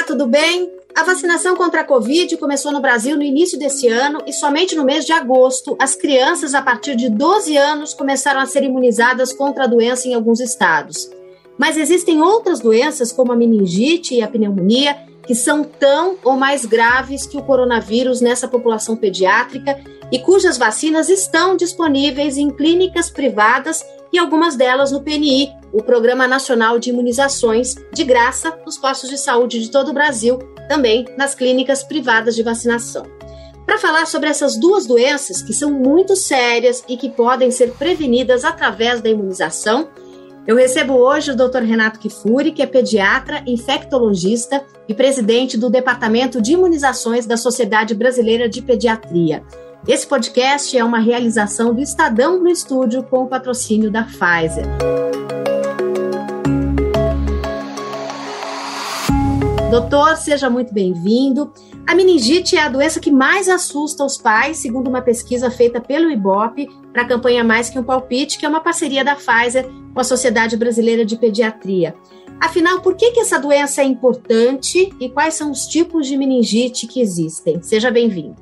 Olá, tudo bem? A vacinação contra a Covid começou no Brasil no início desse ano e somente no mês de agosto as crianças a partir de 12 anos começaram a ser imunizadas contra a doença em alguns estados. Mas existem outras doenças, como a meningite e a pneumonia, que são tão ou mais graves que o coronavírus nessa população pediátrica e cujas vacinas estão disponíveis em clínicas privadas e algumas delas no PNI, o Programa Nacional de Imunizações, de graça nos postos de saúde de todo o Brasil, também nas clínicas privadas de vacinação. Para falar sobre essas duas doenças que são muito sérias e que podem ser prevenidas através da imunização, eu recebo hoje o Dr. Renato Kifuri, que é pediatra, infectologista e presidente do Departamento de Imunizações da Sociedade Brasileira de Pediatria. Esse podcast é uma realização do Estadão no Estúdio com o patrocínio da Pfizer. Doutor, seja muito bem-vindo. A meningite é a doença que mais assusta os pais, segundo uma pesquisa feita pelo IBOP para a campanha Mais Que um Palpite, que é uma parceria da Pfizer com a Sociedade Brasileira de Pediatria. Afinal, por que, que essa doença é importante e quais são os tipos de meningite que existem? Seja bem-vindo.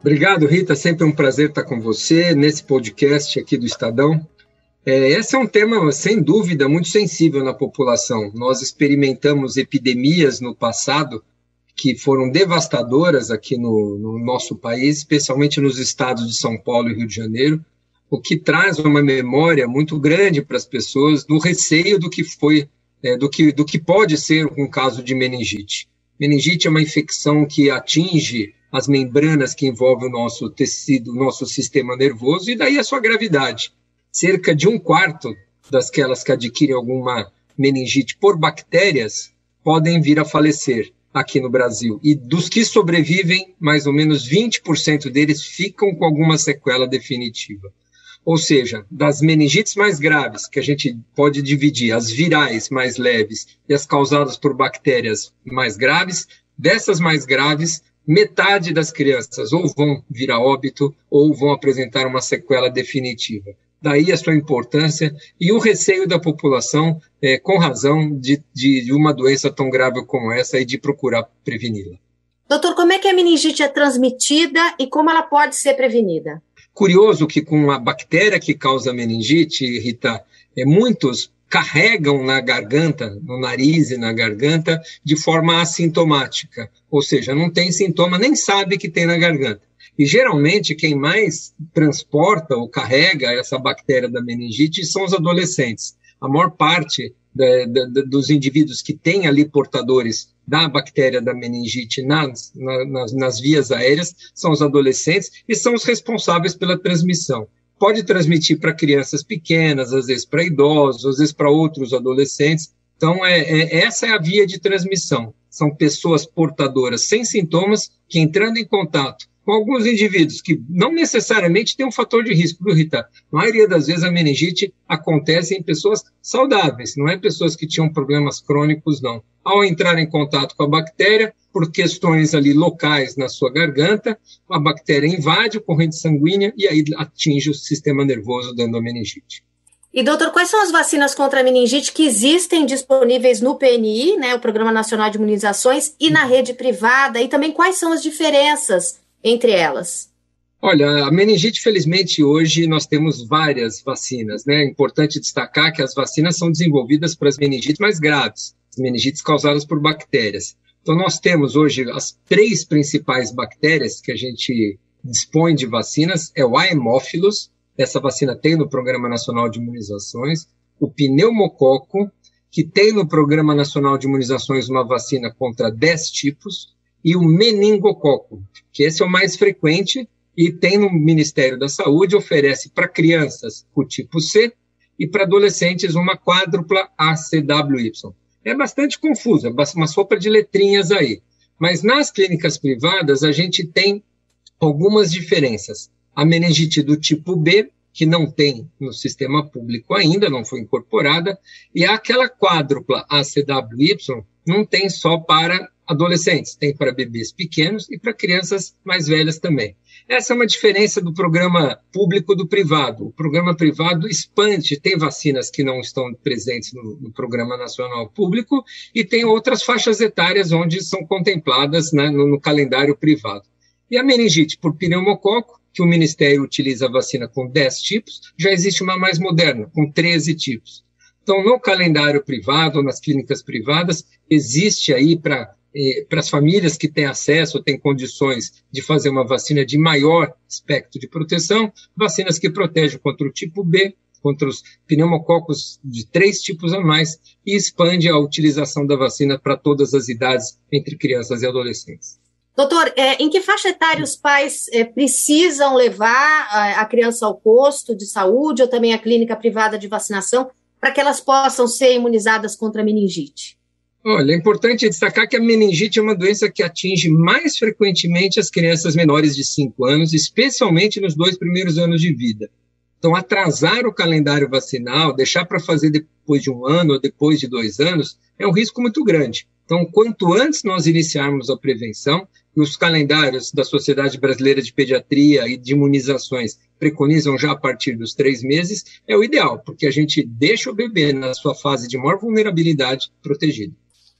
Obrigado, Rita. Sempre um prazer estar com você nesse podcast aqui do Estadão. É, esse é um tema, sem dúvida, muito sensível na população. Nós experimentamos epidemias no passado que foram devastadoras aqui no, no nosso país, especialmente nos estados de São Paulo e Rio de Janeiro, o que traz uma memória muito grande para as pessoas do receio do que foi, é, do, que, do que pode ser um caso de meningite. Meningite é uma infecção que atinge as membranas que envolvem o nosso tecido, o nosso sistema nervoso, e daí a sua gravidade. Cerca de um quarto dasquelas que adquirem alguma meningite por bactérias podem vir a falecer aqui no Brasil. E dos que sobrevivem, mais ou menos 20% deles ficam com alguma sequela definitiva. Ou seja, das meningites mais graves, que a gente pode dividir, as virais mais leves e as causadas por bactérias mais graves, dessas mais graves, metade das crianças ou vão vir a óbito ou vão apresentar uma sequela definitiva. Daí a sua importância e o receio da população, é, com razão, de, de uma doença tão grave como essa e de procurar preveni-la. Doutor, como é que a meningite é transmitida e como ela pode ser prevenida? Curioso que com a bactéria que causa meningite, Rita, é, muitos carregam na garganta, no nariz e na garganta, de forma assintomática, ou seja, não tem sintoma, nem sabe que tem na garganta. E geralmente quem mais transporta ou carrega essa bactéria da meningite são os adolescentes. A maior parte da, da, dos indivíduos que têm ali portadores da bactéria da meningite nas, nas, nas vias aéreas são os adolescentes e são os responsáveis pela transmissão pode transmitir para crianças pequenas, às vezes para idosos, às vezes para outros adolescentes. Então, é, é, essa é a via de transmissão. São pessoas portadoras sem sintomas que, entrando em contato com alguns indivíduos que não necessariamente têm um fator de risco, viu, Rita? A maioria das vezes a meningite acontece em pessoas saudáveis, não é pessoas que tinham problemas crônicos, não. Ao entrar em contato com a bactéria, por questões ali locais na sua garganta, a bactéria invade a corrente sanguínea e aí atinge o sistema nervoso, dando a meningite. E, doutor, quais são as vacinas contra a meningite que existem disponíveis no PNI, né, o Programa Nacional de Imunizações, e na rede privada? E também quais são as diferenças entre elas? Olha, a meningite, felizmente, hoje nós temos várias vacinas, né? É importante destacar que as vacinas são desenvolvidas para as meningites mais graves, as meningites causadas por bactérias. Então, nós temos hoje as três principais bactérias que a gente dispõe de vacinas, é o Haemophilus, essa vacina tem no Programa Nacional de Imunizações, o pneumococo, que tem no Programa Nacional de Imunizações uma vacina contra 10 tipos, e o meningococo, que esse é o mais frequente e tem no Ministério da Saúde, oferece para crianças o tipo C e para adolescentes uma quádrupla ACWY. É bastante confuso, é uma sopa de letrinhas aí. Mas nas clínicas privadas a gente tem algumas diferenças. A meningite do tipo B, que não tem no sistema público ainda, não foi incorporada, e aquela quádrupla ACWY não tem só para adolescentes, tem para bebês pequenos e para crianças mais velhas também. Essa é uma diferença do programa público do privado. O programa privado expande, tem vacinas que não estão presentes no, no programa nacional público e tem outras faixas etárias onde são contempladas né, no, no calendário privado. E a meningite por pneumococo, que o Ministério utiliza a vacina com 10 tipos, já existe uma mais moderna, com 13 tipos. Então, no calendário privado, nas clínicas privadas, existe aí para eh, para as famílias que têm acesso, têm condições de fazer uma vacina de maior espectro de proteção, vacinas que protegem contra o tipo B, contra os pneumococos de três tipos a mais, e expande a utilização da vacina para todas as idades, entre crianças e adolescentes. Doutor, é, em que faixa etária os pais é, precisam levar a, a criança ao posto de saúde ou também à clínica privada de vacinação para que elas possam ser imunizadas contra a meningite? Olha, é importante destacar que a meningite é uma doença que atinge mais frequentemente as crianças menores de 5 anos, especialmente nos dois primeiros anos de vida. Então, atrasar o calendário vacinal, deixar para fazer depois de um ano ou depois de dois anos, é um risco muito grande. Então, quanto antes nós iniciarmos a prevenção, e os calendários da Sociedade Brasileira de Pediatria e de Imunizações preconizam já a partir dos três meses, é o ideal, porque a gente deixa o bebê na sua fase de maior vulnerabilidade protegido.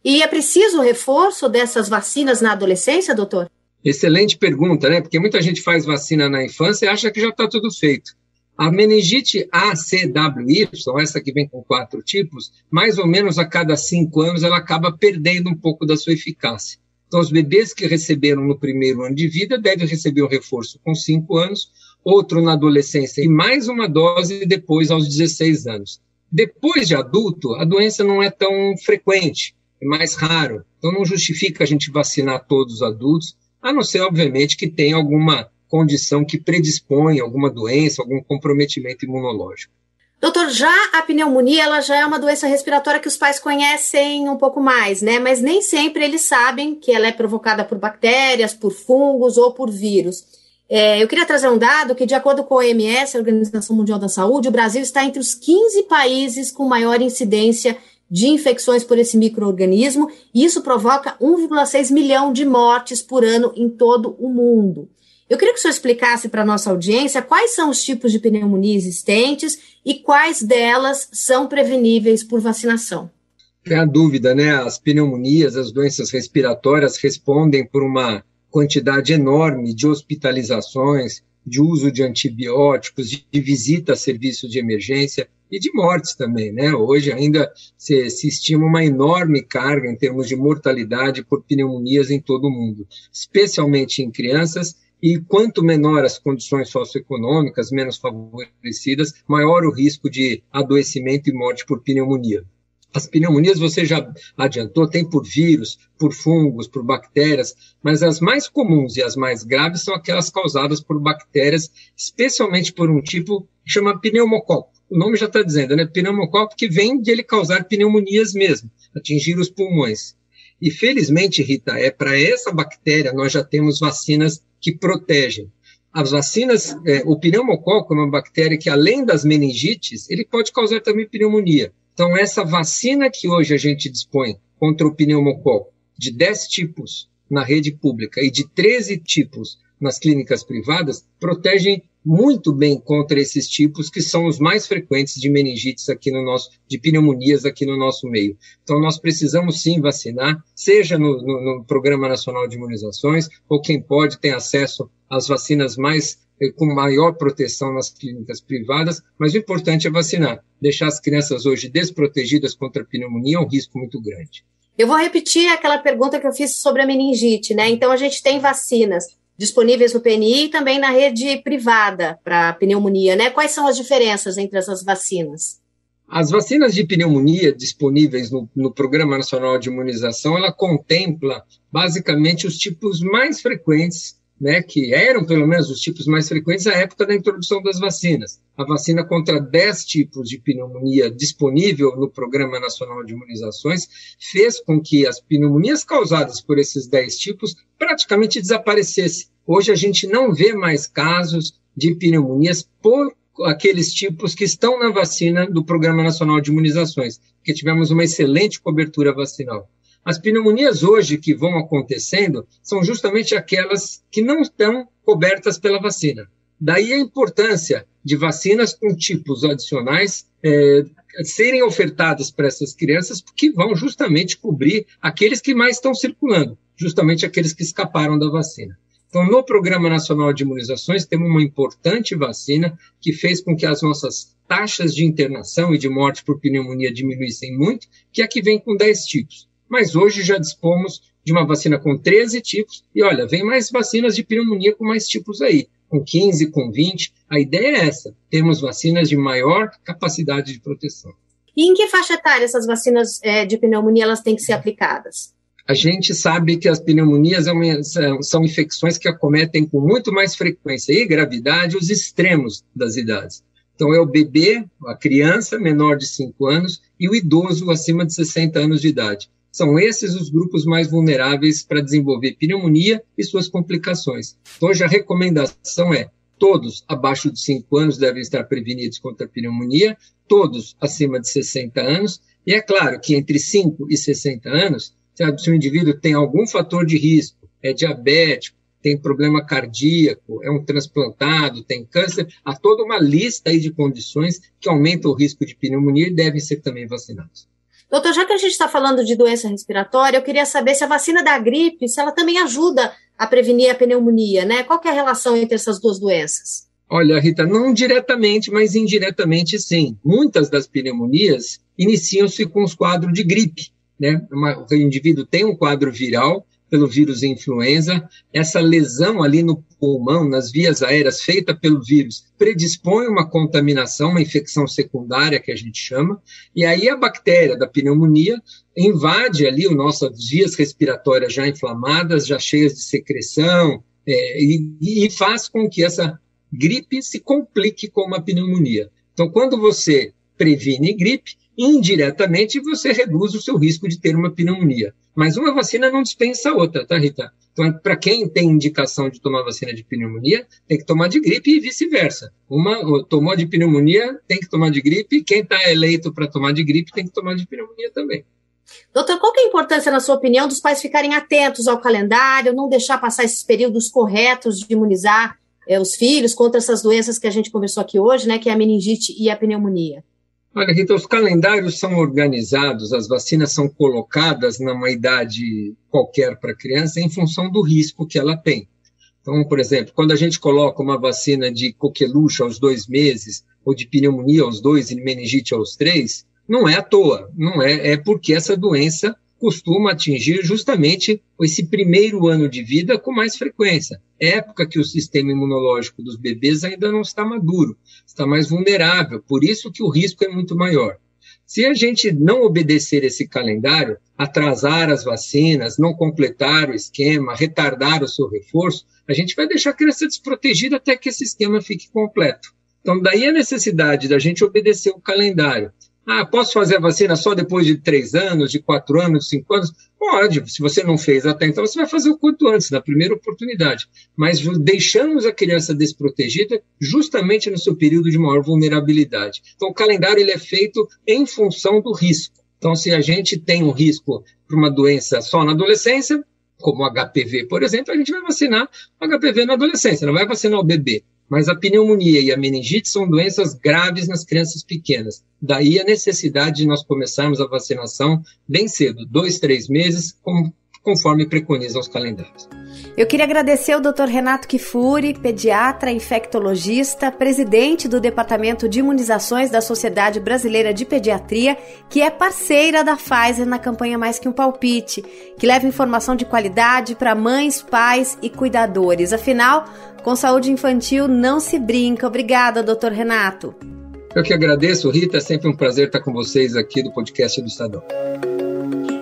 E é preciso o reforço dessas vacinas na adolescência, doutor? Excelente pergunta, né? Porque muita gente faz vacina na infância e acha que já está tudo feito. A meningite ACWY, essa que vem com quatro tipos, mais ou menos a cada cinco anos ela acaba perdendo um pouco da sua eficácia. Então, os bebês que receberam no primeiro ano de vida devem receber um reforço com cinco anos, outro na adolescência e mais uma dose depois aos 16 anos. Depois de adulto, a doença não é tão frequente é mais raro. Então não justifica a gente vacinar todos os adultos, a não ser, obviamente, que tenha alguma condição que predispõe alguma doença, algum comprometimento imunológico. Doutor, já a pneumonia ela já é uma doença respiratória que os pais conhecem um pouco mais, né? Mas nem sempre eles sabem que ela é provocada por bactérias, por fungos ou por vírus. É, eu queria trazer um dado que, de acordo com a OMS, a Organização Mundial da Saúde, o Brasil está entre os 15 países com maior incidência de infecções por esse microorganismo, e isso provoca 1,6 milhão de mortes por ano em todo o mundo. Eu queria que o senhor explicasse para a nossa audiência quais são os tipos de pneumonia existentes e quais delas são preveníveis por vacinação. Tem a dúvida, né? As pneumonias, as doenças respiratórias respondem por uma quantidade enorme de hospitalizações, de uso de antibióticos, de visita a serviços de emergência e de mortes também, né? Hoje ainda se, se, estima uma enorme carga em termos de mortalidade por pneumonias em todo o mundo, especialmente em crianças. E quanto menor as condições socioeconômicas, menos favorecidas, maior o risco de adoecimento e morte por pneumonia. As pneumonias, você já adiantou, tem por vírus, por fungos, por bactérias, mas as mais comuns e as mais graves são aquelas causadas por bactérias, especialmente por um tipo que chama pneumococo o nome já está dizendo, né? Pneumococo que vem de ele causar pneumonias mesmo, atingir os pulmões. E felizmente, Rita, é para essa bactéria nós já temos vacinas que protegem. As vacinas, é, o pneumococo é uma bactéria que, além das meningites, ele pode causar também pneumonia. Então, essa vacina que hoje a gente dispõe contra o pneumococo, de 10 tipos na rede pública e de 13 tipos nas clínicas privadas, protegem muito bem contra esses tipos que são os mais frequentes de meningites aqui no nosso, de pneumonias aqui no nosso meio. Então nós precisamos sim vacinar, seja no, no, no Programa Nacional de Imunizações, ou quem pode tem acesso às vacinas mais eh, com maior proteção nas clínicas privadas, mas o importante é vacinar. Deixar as crianças hoje desprotegidas contra a pneumonia é um risco muito grande. Eu vou repetir aquela pergunta que eu fiz sobre a meningite, né? Então a gente tem vacinas disponíveis no PNI e também na rede privada para pneumonia, né? Quais são as diferenças entre essas vacinas? As vacinas de pneumonia disponíveis no, no, Programa Nacional de Imunização, ela contempla basicamente os tipos mais frequentes, né, que eram pelo menos os tipos mais frequentes à época da introdução das vacinas. A vacina contra 10 tipos de pneumonia disponível no Programa Nacional de Imunizações fez com que as pneumonias causadas por esses 10 tipos praticamente desaparecesse. Hoje a gente não vê mais casos de pneumonias por aqueles tipos que estão na vacina do Programa Nacional de Imunizações, porque tivemos uma excelente cobertura vacinal. As pneumonias hoje que vão acontecendo são justamente aquelas que não estão cobertas pela vacina. Daí a importância de vacinas com tipos adicionais é, serem ofertadas para essas crianças, porque vão justamente cobrir aqueles que mais estão circulando, justamente aqueles que escaparam da vacina. Então, no Programa Nacional de Imunizações, temos uma importante vacina que fez com que as nossas taxas de internação e de morte por pneumonia diminuíssem muito, que é a que vem com 10 tipos mas hoje já dispomos de uma vacina com 13 tipos, e olha, vem mais vacinas de pneumonia com mais tipos aí, com 15, com 20. A ideia é essa: temos vacinas de maior capacidade de proteção. E em que faixa etária essas vacinas é, de pneumonia elas têm que ser aplicadas? A gente sabe que as pneumonias é são infecções que acometem com muito mais frequência e gravidade os extremos das idades. Então, é o bebê, a criança menor de 5 anos e o idoso acima de 60 anos de idade. São esses os grupos mais vulneráveis para desenvolver pneumonia e suas complicações. Então, hoje a recomendação é todos abaixo de 5 anos devem estar prevenidos contra a pneumonia, todos acima de 60 anos, e é claro que entre 5 e 60 anos, se o indivíduo tem algum fator de risco, é diabético, tem problema cardíaco, é um transplantado, tem câncer, há toda uma lista aí de condições que aumentam o risco de pneumonia e devem ser também vacinados. Doutor, já que a gente está falando de doença respiratória, eu queria saber se a vacina da gripe, se ela também ajuda a prevenir a pneumonia, né? Qual é a relação entre essas duas doenças? Olha, Rita, não diretamente, mas indiretamente sim. Muitas das pneumonias iniciam-se com os quadros de gripe, né? o indivíduo tem um quadro viral, pelo vírus influenza, essa lesão ali no pulmão, nas vias aéreas, feita pelo vírus, predispõe uma contaminação, uma infecção secundária, que a gente chama, e aí a bactéria da pneumonia invade ali as nossas vias respiratórias já inflamadas, já cheias de secreção, é, e, e faz com que essa gripe se complique com uma pneumonia. Então, quando você previne gripe, indiretamente você reduz o seu risco de ter uma pneumonia. Mas uma vacina não dispensa a outra, tá, Rita? Então, para quem tem indicação de tomar vacina de pneumonia, tem que tomar de gripe e vice-versa. Uma tomou de pneumonia, tem que tomar de gripe, quem está eleito para tomar de gripe tem que tomar de pneumonia também. Doutor, qual é a importância, na sua opinião, dos pais ficarem atentos ao calendário, não deixar passar esses períodos corretos de imunizar é, os filhos contra essas doenças que a gente conversou aqui hoje, né, que é a meningite e a pneumonia? Olha, Rita, os calendários são organizados, as vacinas são colocadas numa idade qualquer para a criança em função do risco que ela tem. Então, por exemplo, quando a gente coloca uma vacina de coqueluche aos dois meses, ou de pneumonia aos dois e meningite aos três, não é à toa, não é, é porque essa doença costuma atingir justamente esse primeiro ano de vida com mais frequência. Época que o sistema imunológico dos bebês ainda não está maduro, está mais vulnerável, por isso que o risco é muito maior. Se a gente não obedecer esse calendário, atrasar as vacinas, não completar o esquema, retardar o seu reforço, a gente vai deixar a criança desprotegida até que esse esquema fique completo. Então, daí a necessidade da gente obedecer o calendário. Ah, posso fazer a vacina só depois de três anos, de quatro anos, cinco anos? Pode. Se você não fez até então, você vai fazer o quanto antes, na primeira oportunidade. Mas deixamos a criança desprotegida justamente no seu período de maior vulnerabilidade. Então, o calendário ele é feito em função do risco. Então, se a gente tem um risco para uma doença só na adolescência, como HPV, por exemplo, a gente vai vacinar o HPV na adolescência, não vai vacinar o bebê. Mas a pneumonia e a meningite são doenças graves nas crianças pequenas. Daí a necessidade de nós começarmos a vacinação bem cedo, dois, três meses, conforme preconizam os calendários. Eu queria agradecer ao Dr. Renato Kifuri, pediatra infectologista, presidente do Departamento de Imunizações da Sociedade Brasileira de Pediatria, que é parceira da Pfizer na campanha Mais que um Palpite, que leva informação de qualidade para mães, pais e cuidadores. Afinal, com saúde infantil não se brinca. Obrigada, doutor Renato. Eu que agradeço, Rita. É sempre um prazer estar com vocês aqui do podcast do Estadão.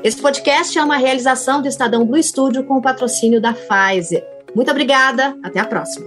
Esse podcast é uma realização do Estadão Blue Studio com o patrocínio da Pfizer. Muito obrigada, até a próxima.